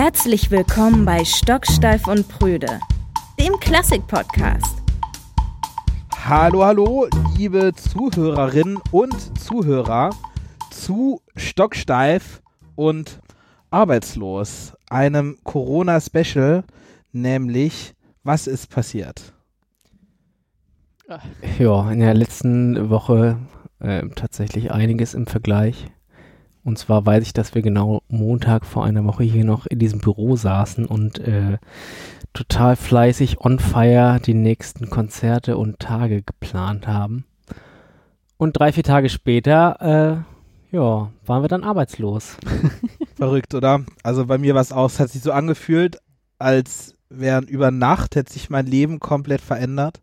Herzlich willkommen bei Stocksteif und Prüde, dem Klassik-Podcast. Hallo, hallo, liebe Zuhörerinnen und Zuhörer zu Stocksteif und Arbeitslos, einem Corona-Special, nämlich Was ist passiert? Ja, in der letzten Woche äh, tatsächlich einiges im Vergleich. Und zwar weiß ich, dass wir genau Montag vor einer Woche hier noch in diesem Büro saßen und äh, total fleißig on fire die nächsten Konzerte und Tage geplant haben. Und drei, vier Tage später, äh, ja, waren wir dann arbeitslos. Verrückt, oder? Also bei mir war es auch, es hat sich so angefühlt, als wären über Nacht hätte sich mein Leben komplett verändert.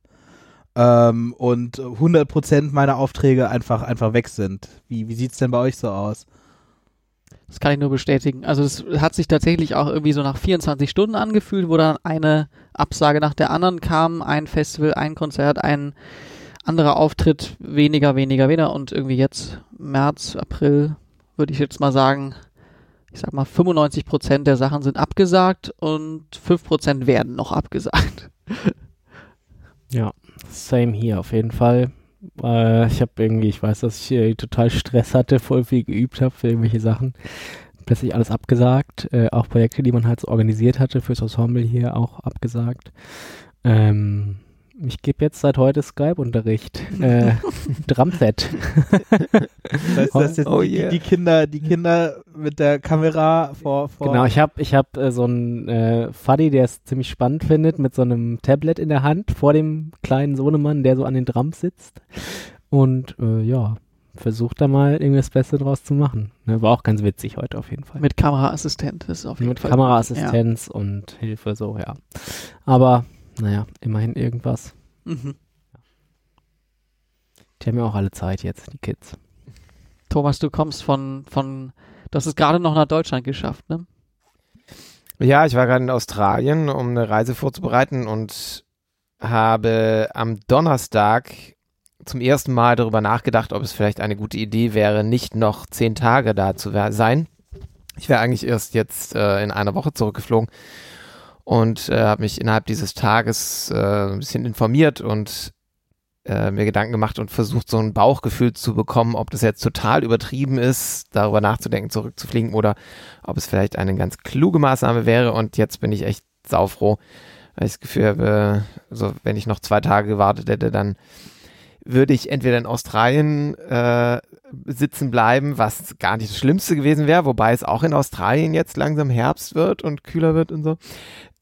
Ähm, und 100% meiner Aufträge einfach, einfach weg sind. Wie, wie sieht es denn bei euch so aus? Das kann ich nur bestätigen. Also es hat sich tatsächlich auch irgendwie so nach 24 Stunden angefühlt, wo dann eine Absage nach der anderen kam, ein Festival, ein Konzert, ein anderer Auftritt, weniger, weniger, weniger und irgendwie jetzt März, April würde ich jetzt mal sagen, ich sag mal 95 Prozent der Sachen sind abgesagt und 5 Prozent werden noch abgesagt. Ja, same hier auf jeden Fall. Äh, ich habe irgendwie, ich weiß, dass ich äh, total Stress hatte, voll viel geübt habe für irgendwelche Sachen. Plötzlich alles abgesagt. Äh, auch Projekte, die man halt so organisiert hatte fürs Ensemble hier auch abgesagt. Ähm, ich gebe jetzt seit heute Skype-Unterricht. Äh, Drumset. Das heißt, jetzt Oh die, yeah. die Kinder, die Kinder mit der Kamera vor, vor Genau, ich habe ich hab, äh, so einen äh, Fuddy, der es ziemlich spannend findet, mit so einem Tablet in der Hand vor dem kleinen Sohnemann, der so an den Drums sitzt. Und äh, ja, versucht da mal irgendwie das Beste draus zu machen. Ne, war auch ganz witzig heute auf jeden Fall. Mit Kameraassistent, ist auf jeden Mit Fall. Kameraassistenz und Hilfe, so, ja. Aber, naja, immerhin irgendwas. Ja. Mhm. Die haben ja auch alle Zeit jetzt, die Kids. Thomas, du kommst von, von, du hast es gerade noch nach Deutschland geschafft, ne? Ja, ich war gerade in Australien, um eine Reise vorzubereiten und habe am Donnerstag zum ersten Mal darüber nachgedacht, ob es vielleicht eine gute Idee wäre, nicht noch zehn Tage da zu sein. Ich wäre eigentlich erst jetzt äh, in einer Woche zurückgeflogen und äh, habe mich innerhalb dieses Tages äh, ein bisschen informiert und äh, mir Gedanken gemacht und versucht, so ein Bauchgefühl zu bekommen, ob das jetzt total übertrieben ist, darüber nachzudenken, zurückzufliegen oder ob es vielleicht eine ganz kluge Maßnahme wäre. Und jetzt bin ich echt saufroh, weil ich das Gefühl habe, so, wenn ich noch zwei Tage gewartet hätte, dann würde ich entweder in Australien äh, sitzen bleiben, was gar nicht das Schlimmste gewesen wäre, wobei es auch in Australien jetzt langsam Herbst wird und kühler wird und so.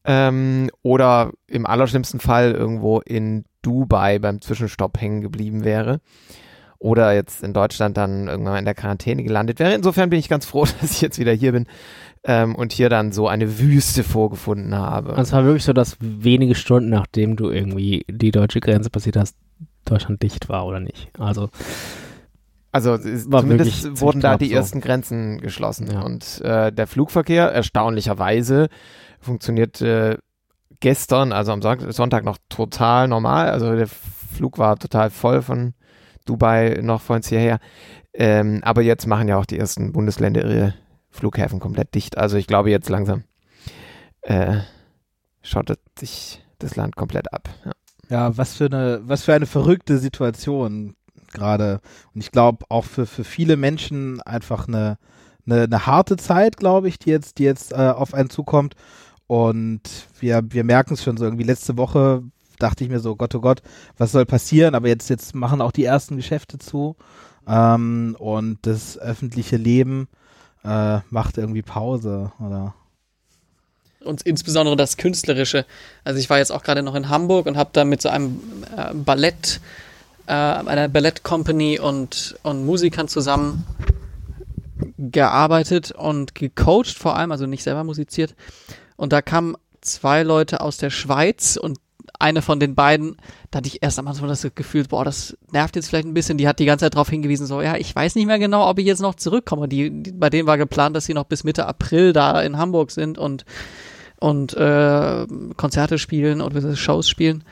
Ähm, oder im allerschlimmsten Fall irgendwo in Dubai beim Zwischenstopp hängen geblieben wäre. Oder jetzt in Deutschland dann irgendwann in der Quarantäne gelandet wäre. Insofern bin ich ganz froh, dass ich jetzt wieder hier bin ähm, und hier dann so eine Wüste vorgefunden habe. Also es war wirklich so, dass wenige Stunden nachdem du irgendwie die deutsche Grenze passiert hast, Deutschland dicht war oder nicht. Also Also zumindest wurden da die so. ersten Grenzen geschlossen. Ja. Und äh, der Flugverkehr, erstaunlicherweise, funktionierte gestern, also am Son- Sonntag noch total normal. Also der Flug war total voll von Dubai noch vor uns hierher. Ähm, aber jetzt machen ja auch die ersten Bundesländer ihre Flughäfen komplett dicht. Also ich glaube jetzt langsam äh, schottet sich das Land komplett ab. Ja. Ja, was für eine, was für eine verrückte Situation gerade. Und ich glaube auch für, für viele Menschen einfach eine, eine, eine harte Zeit, glaube ich, die jetzt, die jetzt äh, auf einen zukommt. Und wir, wir merken es schon so irgendwie letzte Woche dachte ich mir so, Gott, oh Gott, was soll passieren? Aber jetzt, jetzt machen auch die ersten Geschäfte zu. Ähm, und das öffentliche Leben äh, macht irgendwie Pause, oder? und insbesondere das Künstlerische. Also ich war jetzt auch gerade noch in Hamburg und habe da mit so einem äh, Ballett, äh, einer Ballett-Company und, und Musikern zusammen gearbeitet und gecoacht vor allem, also nicht selber musiziert. Und da kamen zwei Leute aus der Schweiz und eine von den beiden, da hatte ich erst am Anfang das Gefühl, boah, das nervt jetzt vielleicht ein bisschen. Die hat die ganze Zeit darauf hingewiesen, so, ja, ich weiß nicht mehr genau, ob ich jetzt noch zurückkomme. Die, die, bei denen war geplant, dass sie noch bis Mitte April da in Hamburg sind und und äh, Konzerte spielen und Shows spielen.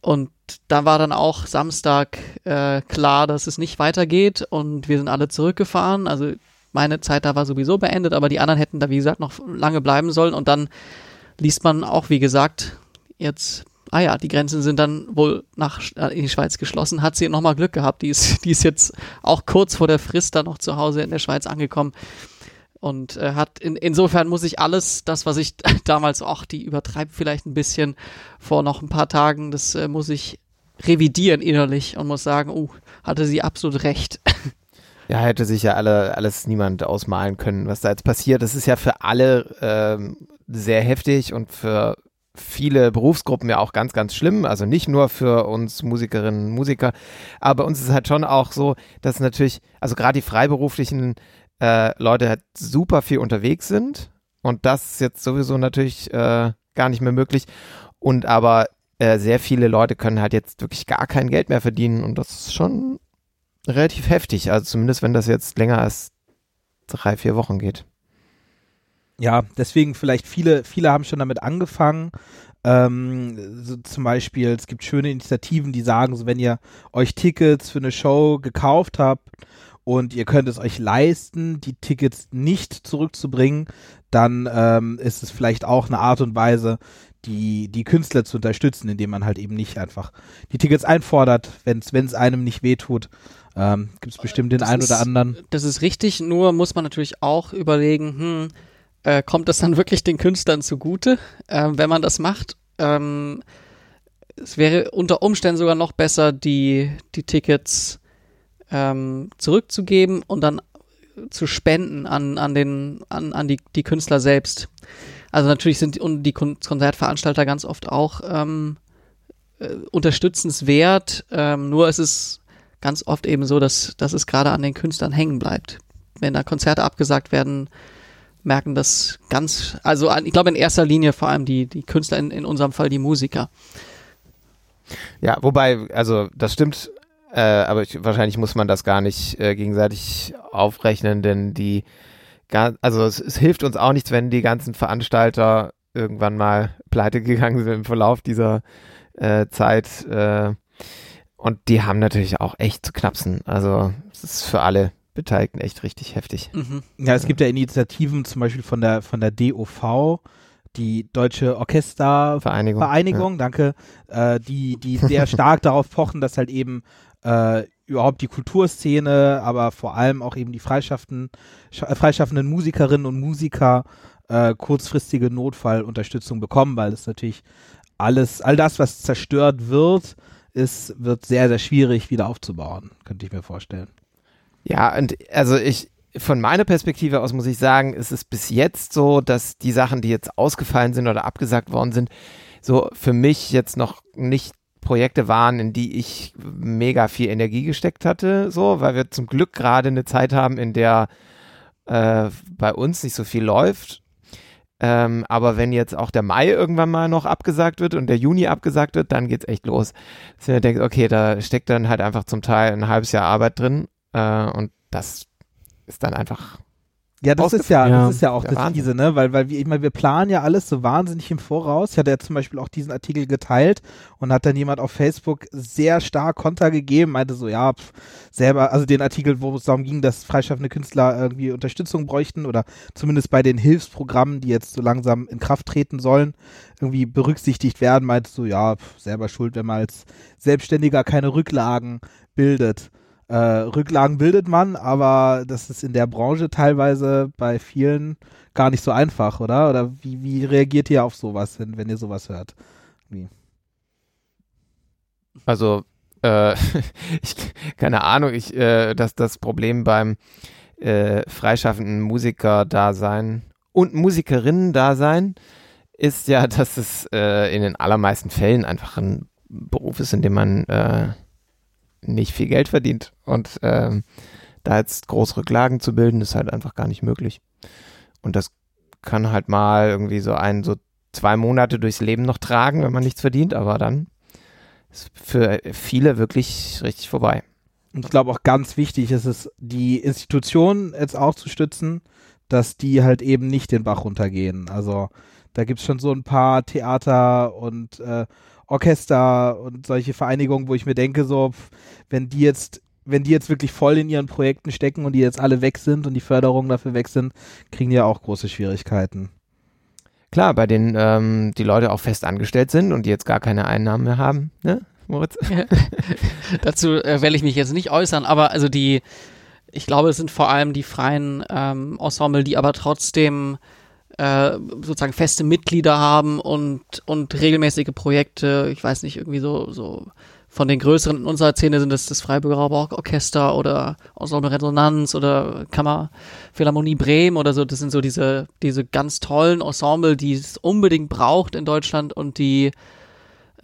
Und da war dann auch Samstag äh, klar, dass es nicht weitergeht und wir sind alle zurückgefahren. Also meine Zeit da war sowieso beendet, aber die anderen hätten da, wie gesagt, noch lange bleiben sollen. Und dann liest man auch, wie gesagt, jetzt, ah ja, die Grenzen sind dann wohl nach äh, in die Schweiz geschlossen. Hat sie nochmal Glück gehabt. Die ist, die ist jetzt auch kurz vor der Frist dann noch zu Hause in der Schweiz angekommen. Und äh, hat in, insofern muss ich alles, das, was ich damals, auch die übertreibt vielleicht ein bisschen vor noch ein paar Tagen, das äh, muss ich revidieren innerlich und muss sagen, uh, hatte sie absolut recht. Ja, hätte sich ja alle, alles niemand ausmalen können, was da jetzt passiert. Das ist ja für alle ähm, sehr heftig und für viele Berufsgruppen ja auch ganz, ganz schlimm. Also nicht nur für uns Musikerinnen und Musiker, aber uns ist halt schon auch so, dass natürlich, also gerade die freiberuflichen äh, Leute halt super viel unterwegs sind und das ist jetzt sowieso natürlich äh, gar nicht mehr möglich. Und aber äh, sehr viele Leute können halt jetzt wirklich gar kein Geld mehr verdienen und das ist schon relativ heftig. Also zumindest wenn das jetzt länger als drei, vier Wochen geht. Ja, deswegen vielleicht viele, viele haben schon damit angefangen. Ähm, so zum Beispiel, es gibt schöne Initiativen, die sagen, so wenn ihr euch Tickets für eine Show gekauft habt und ihr könnt es euch leisten, die Tickets nicht zurückzubringen, dann ähm, ist es vielleicht auch eine Art und Weise, die, die Künstler zu unterstützen, indem man halt eben nicht einfach die Tickets einfordert, wenn es einem nicht wehtut. Ähm, Gibt es bestimmt den Das einen ist- oder anderen. Das ist richtig, nur muss man natürlich auch überlegen, hm, äh, kommt das dann wirklich den Künstlern zugute, ähm, wenn man das macht? Ähm, es wäre unter Umständen sogar noch besser, die, die Tickets ähm, zurückzugeben und dann zu spenden an, an, den, an, an die, die Künstler selbst. Also natürlich sind die, und die Kon Konzertveranstalter ganz oft auch ähm, äh, unterstützenswert, ähm, nur es ist ganz oft eben so, dass, dass es gerade an den Künstlern hängen bleibt. Wenn da Konzerte abgesagt werden, merken das ganz, also ich glaube in erster Linie vor allem die, die Künstler, in, in unserem Fall die Musiker. Ja, wobei, also das stimmt, äh, aber ich, wahrscheinlich muss man das gar nicht äh, gegenseitig aufrechnen, denn die, also es, es hilft uns auch nichts, wenn die ganzen Veranstalter irgendwann mal pleite gegangen sind im Verlauf dieser äh, Zeit. Äh, und die haben natürlich auch echt zu knapsen. Also es ist für alle Beteiligten echt richtig heftig. Mhm. Ja, es gibt ja Initiativen, zum Beispiel von der, von der DOV, die Deutsche Orchestervereinigung, Vereinigung. Vereinigung, danke, äh, die, die sehr stark darauf pochen, dass halt eben äh, überhaupt die Kulturszene, aber vor allem auch eben die freischaffenden, sch- äh, freischaffenden Musikerinnen und Musiker äh, kurzfristige Notfallunterstützung bekommen, weil es natürlich alles, all das, was zerstört wird, ist, wird sehr, sehr schwierig wieder aufzubauen, könnte ich mir vorstellen. Ja, und also ich, von meiner Perspektive aus muss ich sagen, ist es bis jetzt so, dass die Sachen, die jetzt ausgefallen sind oder abgesagt worden sind, so für mich jetzt noch nicht Projekte waren, in die ich mega viel Energie gesteckt hatte, so, weil wir zum Glück gerade eine Zeit haben, in der äh, bei uns nicht so viel läuft. Ähm, aber wenn jetzt auch der Mai irgendwann mal noch abgesagt wird und der Juni abgesagt wird, dann geht's echt los. Dass ihr denkt, okay, da steckt dann halt einfach zum Teil ein halbes Jahr Arbeit drin äh, und das ist dann einfach. Ja, das ist ja, Ja. das ist ja auch Der das Wahnsinn. Fiese, ne? Weil, weil wir, ich meine, wir planen ja alles so wahnsinnig im Voraus. Ich hatte ja zum Beispiel auch diesen Artikel geteilt und hat dann jemand auf Facebook sehr stark Konter gegeben, meinte so, ja, pf, selber, also den Artikel, wo es darum ging, dass freischaffende Künstler irgendwie Unterstützung bräuchten oder zumindest bei den Hilfsprogrammen, die jetzt so langsam in Kraft treten sollen, irgendwie berücksichtigt werden, meinte so, ja, pf, selber schuld, wenn man als Selbstständiger keine Rücklagen bildet. Äh, Rücklagen bildet man, aber das ist in der Branche teilweise bei vielen gar nicht so einfach, oder? Oder wie, wie reagiert ihr auf sowas, wenn, wenn ihr sowas hört? Also, äh, ich, keine Ahnung, ich, äh, dass das Problem beim äh, freischaffenden Musiker-Dasein und Musikerinnen-Dasein ist ja, dass es äh, in den allermeisten Fällen einfach ein Beruf ist, in dem man äh, nicht viel Geld verdient. Und ähm, da jetzt große Rücklagen zu bilden, ist halt einfach gar nicht möglich. Und das kann halt mal irgendwie so ein, so zwei Monate durchs Leben noch tragen, wenn man nichts verdient, aber dann ist für viele wirklich richtig vorbei. Und ich glaube auch ganz wichtig ist es, die Institutionen jetzt auch zu stützen, dass die halt eben nicht den Bach runtergehen. Also da gibt es schon so ein paar Theater und äh, Orchester und solche Vereinigungen, wo ich mir denke, so, wenn die jetzt wenn die jetzt wirklich voll in ihren Projekten stecken und die jetzt alle weg sind und die Förderungen dafür weg sind, kriegen die ja auch große Schwierigkeiten. Klar, bei denen ähm, die Leute auch fest angestellt sind und die jetzt gar keine Einnahmen mehr haben, ne, Moritz? Dazu äh, will ich mich jetzt nicht äußern, aber also die, ich glaube, es sind vor allem die freien ähm, Ensemble, die aber trotzdem äh, sozusagen feste Mitglieder haben und, und regelmäßige Projekte, ich weiß nicht, irgendwie so, so von den größeren in unserer Szene sind es das Freiburger Orchester oder Ensemble Resonanz oder Kammerphilharmonie Bremen oder so. Das sind so diese, diese ganz tollen Ensemble, die es unbedingt braucht in Deutschland und die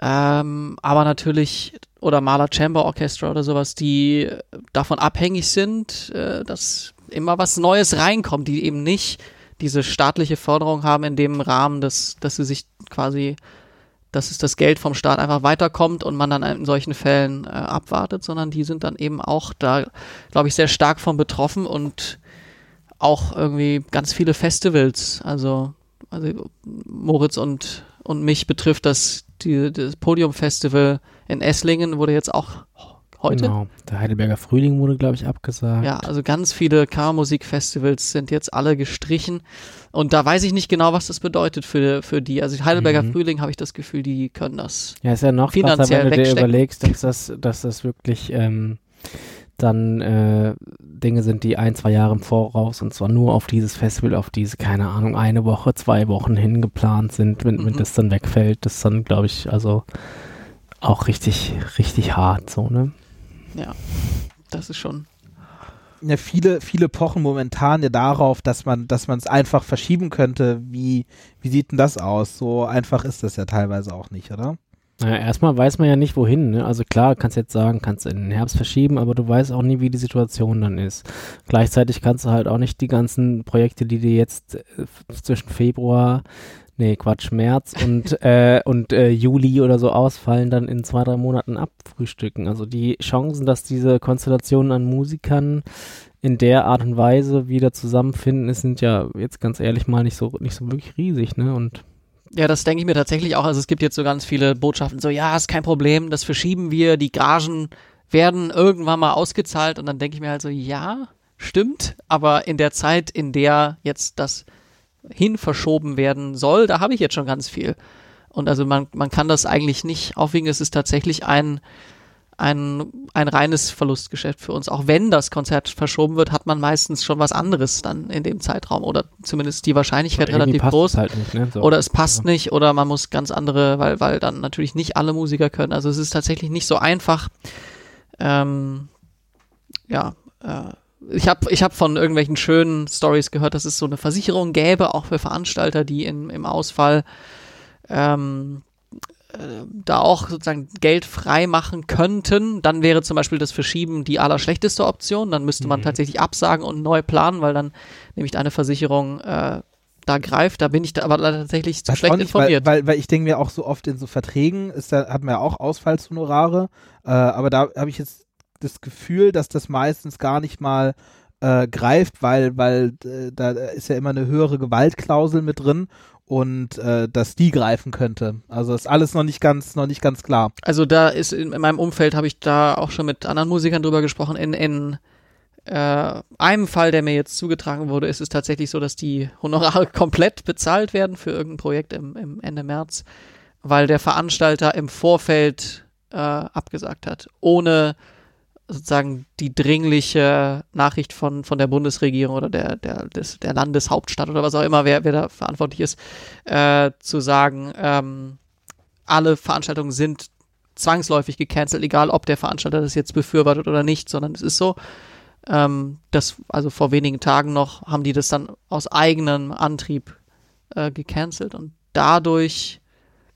ähm, aber natürlich oder Maler Chamber Orchestra oder sowas, die davon abhängig sind, äh, dass immer was Neues reinkommt, die eben nicht diese staatliche Förderung haben in dem Rahmen, dass, dass sie sich quasi dass es das Geld vom Staat einfach weiterkommt und man dann in solchen Fällen äh, abwartet, sondern die sind dann eben auch da, glaube ich, sehr stark von betroffen und auch irgendwie ganz viele Festivals. Also, also Moritz und, und mich betrifft das, die, das Podium-Festival in Esslingen wurde jetzt auch heute. Genau, der Heidelberger Frühling wurde, glaube ich, abgesagt. Ja, also ganz viele Kammermusikfestivals sind jetzt alle gestrichen. Und da weiß ich nicht genau, was das bedeutet für, für die. Also Heidelberger mhm. Frühling habe ich das Gefühl, die können das. Ja, ist ja noch finanziell krasser, wenn du dir überlegst, dass das, dass das wirklich ähm, dann äh, Dinge sind, die ein, zwei Jahre im Voraus und zwar nur auf dieses Festival, auf diese, keine Ahnung, eine Woche, zwei Wochen hingeplant sind, wenn, mhm. wenn das dann wegfällt, das dann, glaube ich, also auch richtig, richtig hart, so, ne? Ja, das ist schon. Ja, viele, viele pochen momentan ja darauf, dass man, dass man es einfach verschieben könnte. Wie, wie sieht denn das aus? So einfach ist das ja teilweise auch nicht, oder? Naja, erstmal weiß man ja nicht, wohin. Ne? Also klar, kannst jetzt sagen, kannst in den Herbst verschieben, aber du weißt auch nie, wie die Situation dann ist. Gleichzeitig kannst du halt auch nicht die ganzen Projekte, die dir jetzt äh, zwischen Februar nee, Quatsch, März und, äh, und äh, Juli oder so ausfallen, dann in zwei, drei Monaten abfrühstücken. Also die Chancen, dass diese Konstellationen an Musikern in der Art und Weise wieder zusammenfinden, sind ja jetzt ganz ehrlich mal nicht so, nicht so wirklich riesig, ne? Und ja, das denke ich mir tatsächlich auch. Also es gibt jetzt so ganz viele Botschaften, so ja, ist kein Problem, das verschieben wir, die Gagen werden irgendwann mal ausgezahlt und dann denke ich mir halt so, ja, stimmt, aber in der Zeit, in der jetzt das hin verschoben werden soll, da habe ich jetzt schon ganz viel. Und also man, man kann das eigentlich nicht aufwiegen. Es ist tatsächlich ein, ein, ein reines Verlustgeschäft für uns. Auch wenn das Konzert verschoben wird, hat man meistens schon was anderes dann in dem Zeitraum oder zumindest die Wahrscheinlichkeit relativ groß. Halt nicht, ne? so. Oder es passt ja. nicht oder man muss ganz andere, weil, weil dann natürlich nicht alle Musiker können. Also es ist tatsächlich nicht so einfach. Ähm, ja, äh, ich habe ich hab von irgendwelchen schönen Stories gehört, dass es so eine Versicherung gäbe, auch für Veranstalter, die in, im Ausfall ähm, äh, da auch sozusagen Geld frei machen könnten. Dann wäre zum Beispiel das Verschieben die allerschlechteste Option. Dann müsste man mhm. tatsächlich absagen und neu planen, weil dann nämlich eine Versicherung äh, da greift. Da bin ich da aber tatsächlich zu schlecht nicht, informiert. Weil, weil, weil ich denke mir auch so oft in so Verträgen ist da, hat man ja auch Ausfallshonorare, äh, aber da habe ich jetzt das Gefühl, dass das meistens gar nicht mal äh, greift, weil, weil äh, da ist ja immer eine höhere Gewaltklausel mit drin und äh, dass die greifen könnte. Also ist alles noch nicht ganz, noch nicht ganz klar. Also da ist in, in meinem Umfeld habe ich da auch schon mit anderen Musikern drüber gesprochen. In, in äh, einem Fall, der mir jetzt zugetragen wurde, ist es tatsächlich so, dass die Honorare komplett bezahlt werden für irgendein Projekt im, im Ende März, weil der Veranstalter im Vorfeld äh, abgesagt hat, ohne sozusagen die dringliche Nachricht von, von der Bundesregierung oder der, der, des, der Landeshauptstadt oder was auch immer, wer, wer da verantwortlich ist, äh, zu sagen, ähm, alle Veranstaltungen sind zwangsläufig gecancelt, egal ob der Veranstalter das jetzt befürwortet oder nicht, sondern es ist so, ähm, dass, also vor wenigen Tagen noch, haben die das dann aus eigenem Antrieb äh, gecancelt und dadurch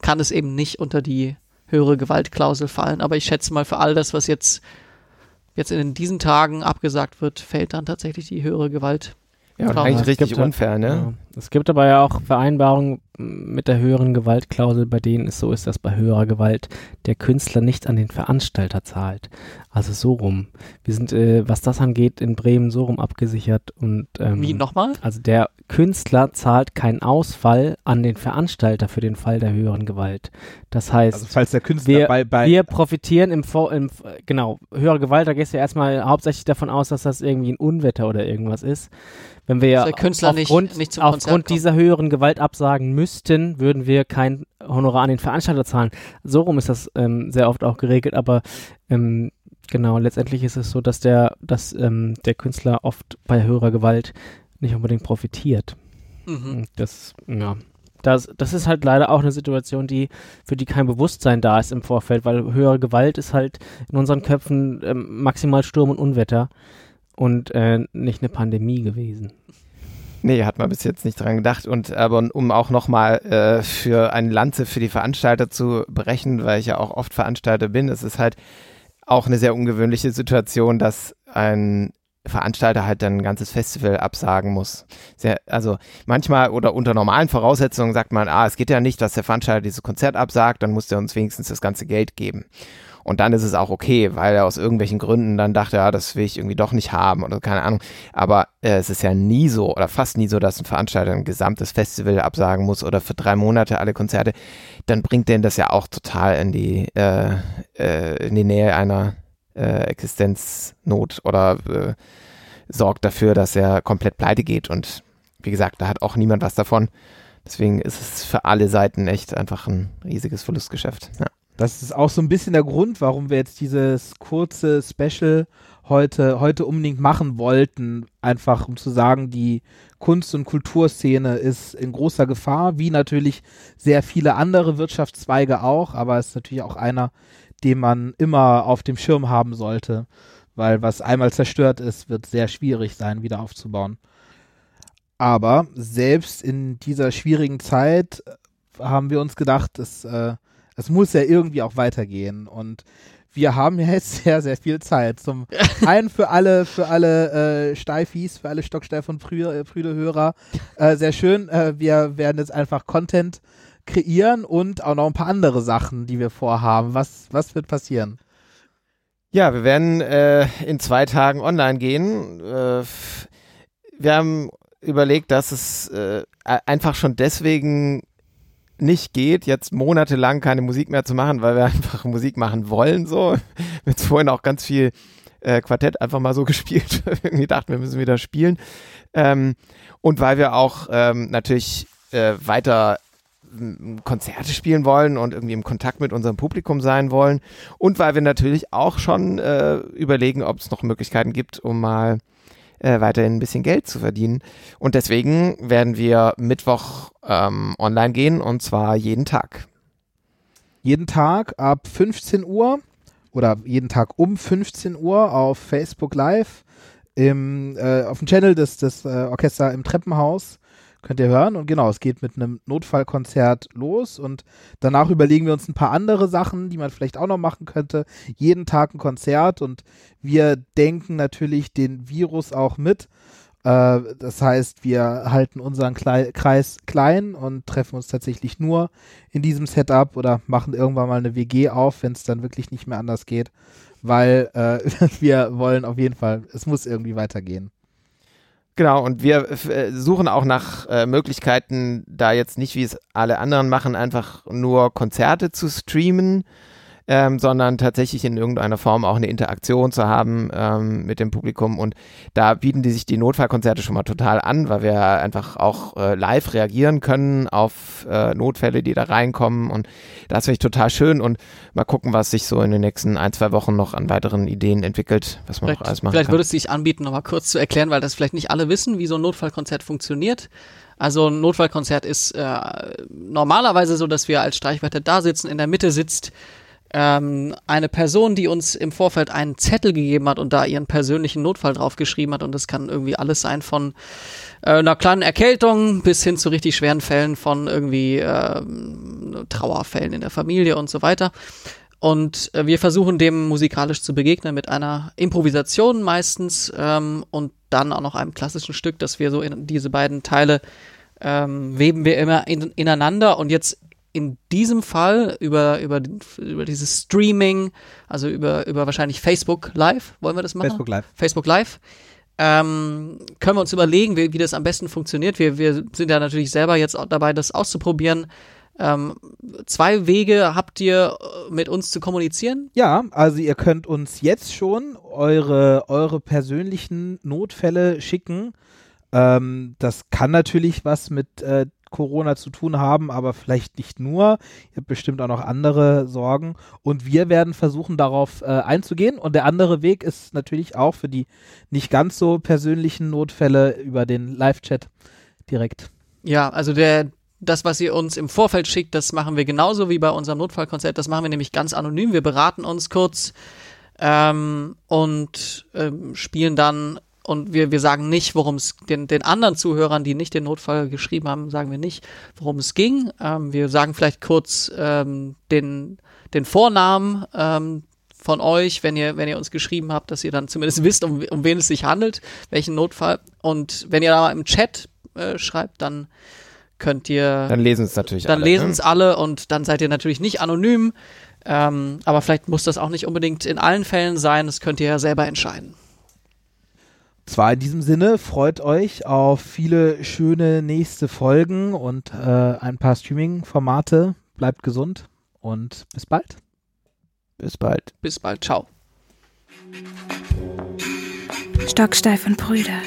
kann es eben nicht unter die höhere Gewaltklausel fallen. Aber ich schätze mal für all das, was jetzt jetzt in diesen Tagen abgesagt wird, fällt dann tatsächlich die höhere Gewalt. Ja, eigentlich richtig unfair, ne? Ja. Es gibt aber ja auch Vereinbarungen mit der höheren Gewaltklausel bei denen es so ist, dass bei höherer Gewalt der Künstler nicht an den Veranstalter zahlt. Also so rum. Wir sind, äh, was das angeht, in Bremen so rum abgesichert und ähm, Wie nochmal? also der Künstler zahlt keinen Ausfall an den Veranstalter für den Fall der höheren Gewalt. Das heißt, Also falls der Künstler wir, bei, bei wir profitieren im, Vor im genau, höhere Gewalt, da gehst du ja erstmal hauptsächlich davon aus, dass das irgendwie ein Unwetter oder irgendwas ist. Wenn wir ja nicht- aufgrund, nicht zum Konzert aufgrund dieser höheren Gewalt absagen müssten, würden wir kein Honorar an den Veranstalter zahlen. So rum ist das ähm, sehr oft auch geregelt, aber ähm, genau, letztendlich ist es so, dass der, dass ähm, der Künstler oft bei höherer Gewalt nicht unbedingt profitiert. Mhm. Das, ja. Das, das ist halt leider auch eine Situation, die, für die kein Bewusstsein da ist im Vorfeld, weil höhere Gewalt ist halt in unseren Köpfen ähm, maximal Sturm und Unwetter und äh, nicht eine Pandemie gewesen. Nee, hat man bis jetzt nicht dran gedacht. Und aber um auch nochmal äh, für eine Lanze für die Veranstalter zu brechen, weil ich ja auch oft Veranstalter bin, es ist halt auch eine sehr ungewöhnliche Situation, dass ein Veranstalter halt dann ein ganzes Festival absagen muss. Sehr, also manchmal oder unter normalen Voraussetzungen sagt man, ah, es geht ja nicht, dass der Veranstalter dieses Konzert absagt, dann muss der uns wenigstens das ganze Geld geben. Und dann ist es auch okay, weil er aus irgendwelchen Gründen dann dachte, ja, das will ich irgendwie doch nicht haben oder keine Ahnung. Aber äh, es ist ja nie so oder fast nie so, dass ein Veranstalter ein gesamtes Festival absagen muss oder für drei Monate alle Konzerte. Dann bringt den das ja auch total in die, äh, äh, in die Nähe einer äh, Existenznot oder äh, sorgt dafür, dass er komplett pleite geht. Und wie gesagt, da hat auch niemand was davon. Deswegen ist es für alle Seiten echt einfach ein riesiges Verlustgeschäft. Ja. Das ist auch so ein bisschen der Grund, warum wir jetzt dieses kurze Special heute, heute unbedingt machen wollten. Einfach um zu sagen, die Kunst- und Kulturszene ist in großer Gefahr, wie natürlich sehr viele andere Wirtschaftszweige auch, aber es ist natürlich auch einer, den man immer auf dem Schirm haben sollte, weil was einmal zerstört ist, wird sehr schwierig sein, wieder aufzubauen. Aber selbst in dieser schwierigen Zeit haben wir uns gedacht, es, äh, es muss ja irgendwie auch weitergehen. Und wir haben ja jetzt sehr, sehr viel Zeit. Zum einen für alle, für alle äh, Steifis, für alle Stocksteif und Früde, Früde-Hörer. Äh, sehr schön. Äh, wir werden jetzt einfach Content kreieren und auch noch ein paar andere Sachen, die wir vorhaben. Was, was wird passieren? Ja, wir werden äh, in zwei Tagen online gehen. Äh, wir haben überlegt, dass es äh, einfach schon deswegen nicht geht, jetzt monatelang keine Musik mehr zu machen, weil wir einfach Musik machen wollen. So, mit vorhin auch ganz viel äh, Quartett einfach mal so gespielt. Irgendwie dachten wir müssen wieder spielen. Ähm, und weil wir auch ähm, natürlich äh, weiter Konzerte spielen wollen und irgendwie im Kontakt mit unserem Publikum sein wollen. Und weil wir natürlich auch schon äh, überlegen, ob es noch Möglichkeiten gibt, um mal äh, weiterhin ein bisschen Geld zu verdienen. Und deswegen werden wir Mittwoch ähm, online gehen und zwar jeden Tag. jeden Tag ab 15 Uhr oder jeden Tag um 15 Uhr auf Facebook Live im, äh, auf dem Channel des, des äh, Orchester im Treppenhaus. Könnt ihr hören. Und genau, es geht mit einem Notfallkonzert los. Und danach überlegen wir uns ein paar andere Sachen, die man vielleicht auch noch machen könnte. Jeden Tag ein Konzert. Und wir denken natürlich den Virus auch mit. Äh, das heißt, wir halten unseren Kreis klein und treffen uns tatsächlich nur in diesem Setup oder machen irgendwann mal eine WG auf, wenn es dann wirklich nicht mehr anders geht. Weil äh, wir wollen auf jeden Fall, es muss irgendwie weitergehen. Genau, und wir äh, suchen auch nach äh, Möglichkeiten, da jetzt nicht, wie es alle anderen machen, einfach nur Konzerte zu streamen, ähm, sondern tatsächlich in irgendeiner Form auch eine Interaktion zu haben ähm, mit dem Publikum. Und da bieten die sich die Notfallkonzerte schon mal total an, weil wir einfach auch äh, live reagieren können auf äh, Notfälle, die da reinkommen. Und das finde ich total schön. Und mal gucken, was sich so in den nächsten ein, zwei Wochen noch an weiteren Ideen entwickelt, was man noch Vielleicht, alles machen vielleicht kann. würde es sich anbieten, nochmal kurz zu erklären, weil das vielleicht nicht alle wissen, wie so ein Notfallkonzert funktioniert. Also ein Notfallkonzert ist äh, normalerweise so, dass wir als Streichwärter da sitzen, in der Mitte sitzt ähm, eine Person, die uns im Vorfeld einen Zettel gegeben hat und da ihren persönlichen Notfall draufgeschrieben hat und das kann irgendwie alles sein von äh, einer kleinen Erkältung bis hin zu richtig schweren Fällen von irgendwie ähm, Trauerfällen in der Familie und so weiter. Und äh, wir versuchen dem musikalisch zu begegnen mit einer Improvisation meistens ähm, und dann auch noch einem klassischen Stück, dass wir so in diese beiden Teile ähm, weben wir immer in, ineinander und jetzt in diesem Fall über, über, über dieses Streaming, also über, über wahrscheinlich Facebook Live, wollen wir das machen? Facebook Live. Facebook Live. Ähm, können wir uns überlegen, wie, wie das am besten funktioniert. Wir, wir sind ja natürlich selber jetzt auch dabei, das auszuprobieren. Ähm, zwei Wege habt ihr, äh, mit uns zu kommunizieren? Ja, also ihr könnt uns jetzt schon eure, eure persönlichen Notfälle schicken. Ähm, das kann natürlich was mit äh, Corona zu tun haben, aber vielleicht nicht nur. Ihr habt bestimmt auch noch andere Sorgen. Und wir werden versuchen, darauf äh, einzugehen. Und der andere Weg ist natürlich auch für die nicht ganz so persönlichen Notfälle über den Live-Chat direkt. Ja, also der, das, was ihr uns im Vorfeld schickt, das machen wir genauso wie bei unserem Notfallkonzert. Das machen wir nämlich ganz anonym. Wir beraten uns kurz ähm, und ähm, spielen dann und wir, wir sagen nicht, worum es den, den anderen Zuhörern, die nicht den Notfall geschrieben haben, sagen wir nicht, worum es ging. Ähm, wir sagen vielleicht kurz ähm, den, den Vornamen ähm, von euch, wenn ihr, wenn ihr uns geschrieben habt, dass ihr dann zumindest wisst, um, um wen es sich handelt, welchen Notfall. Und wenn ihr da im Chat äh, schreibt, dann könnt ihr. Dann lesen es natürlich dann alle. lesen ne? es alle und dann seid ihr natürlich nicht anonym. Ähm, aber vielleicht muss das auch nicht unbedingt in allen Fällen sein. Das könnt ihr ja selber entscheiden. Zwar in diesem Sinne, freut euch auf viele schöne nächste Folgen und äh, ein paar Streaming-Formate. Bleibt gesund und bis bald. Bis bald. Bis bald. Ciao. Stocksteif und Brüder.